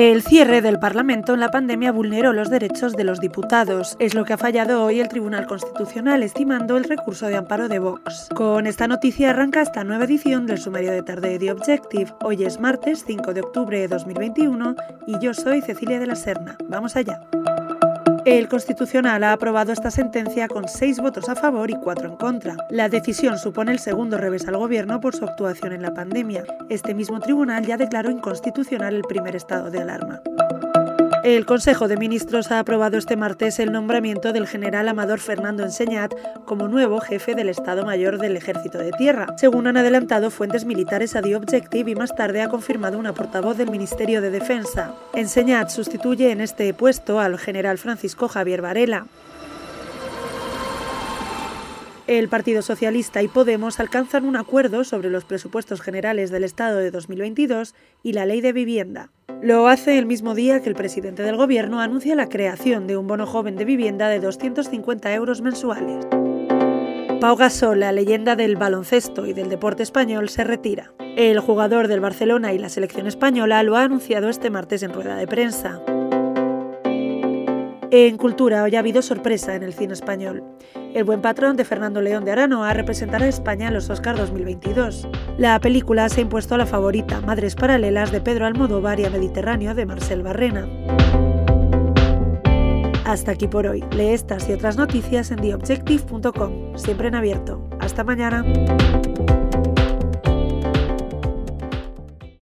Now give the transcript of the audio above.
El cierre del Parlamento en la pandemia vulneró los derechos de los diputados. Es lo que ha fallado hoy el Tribunal Constitucional, estimando el recurso de amparo de Vox. Con esta noticia arranca esta nueva edición del sumario de tarde de Objective. Hoy es martes 5 de octubre de 2021 y yo soy Cecilia de la Serna. Vamos allá. El Constitucional ha aprobado esta sentencia con seis votos a favor y cuatro en contra. La decisión supone el segundo revés al Gobierno por su actuación en la pandemia. Este mismo tribunal ya declaró inconstitucional el primer estado de alarma. El Consejo de Ministros ha aprobado este martes el nombramiento del general Amador Fernando Enseñat como nuevo jefe del Estado Mayor del Ejército de Tierra, según han adelantado fuentes militares a The Objective y más tarde ha confirmado una portavoz del Ministerio de Defensa. Enseñat sustituye en este puesto al general Francisco Javier Varela. El Partido Socialista y Podemos alcanzan un acuerdo sobre los presupuestos generales del Estado de 2022 y la ley de vivienda. Lo hace el mismo día que el presidente del Gobierno anuncia la creación de un bono joven de vivienda de 250 euros mensuales. Pau Gasol, la leyenda del baloncesto y del deporte español, se retira. El jugador del Barcelona y la selección española lo ha anunciado este martes en rueda de prensa. En Cultura hoy ha habido sorpresa en el cine español. El buen patrón de Fernando León de Aranoa representará a España en los Oscars 2022. La película se ha impuesto a la favorita Madres Paralelas de Pedro Almodóvar y a Mediterráneo de Marcel Barrena. Hasta aquí por hoy. Lee estas y otras noticias en theobjective.com, siempre en abierto. Hasta mañana.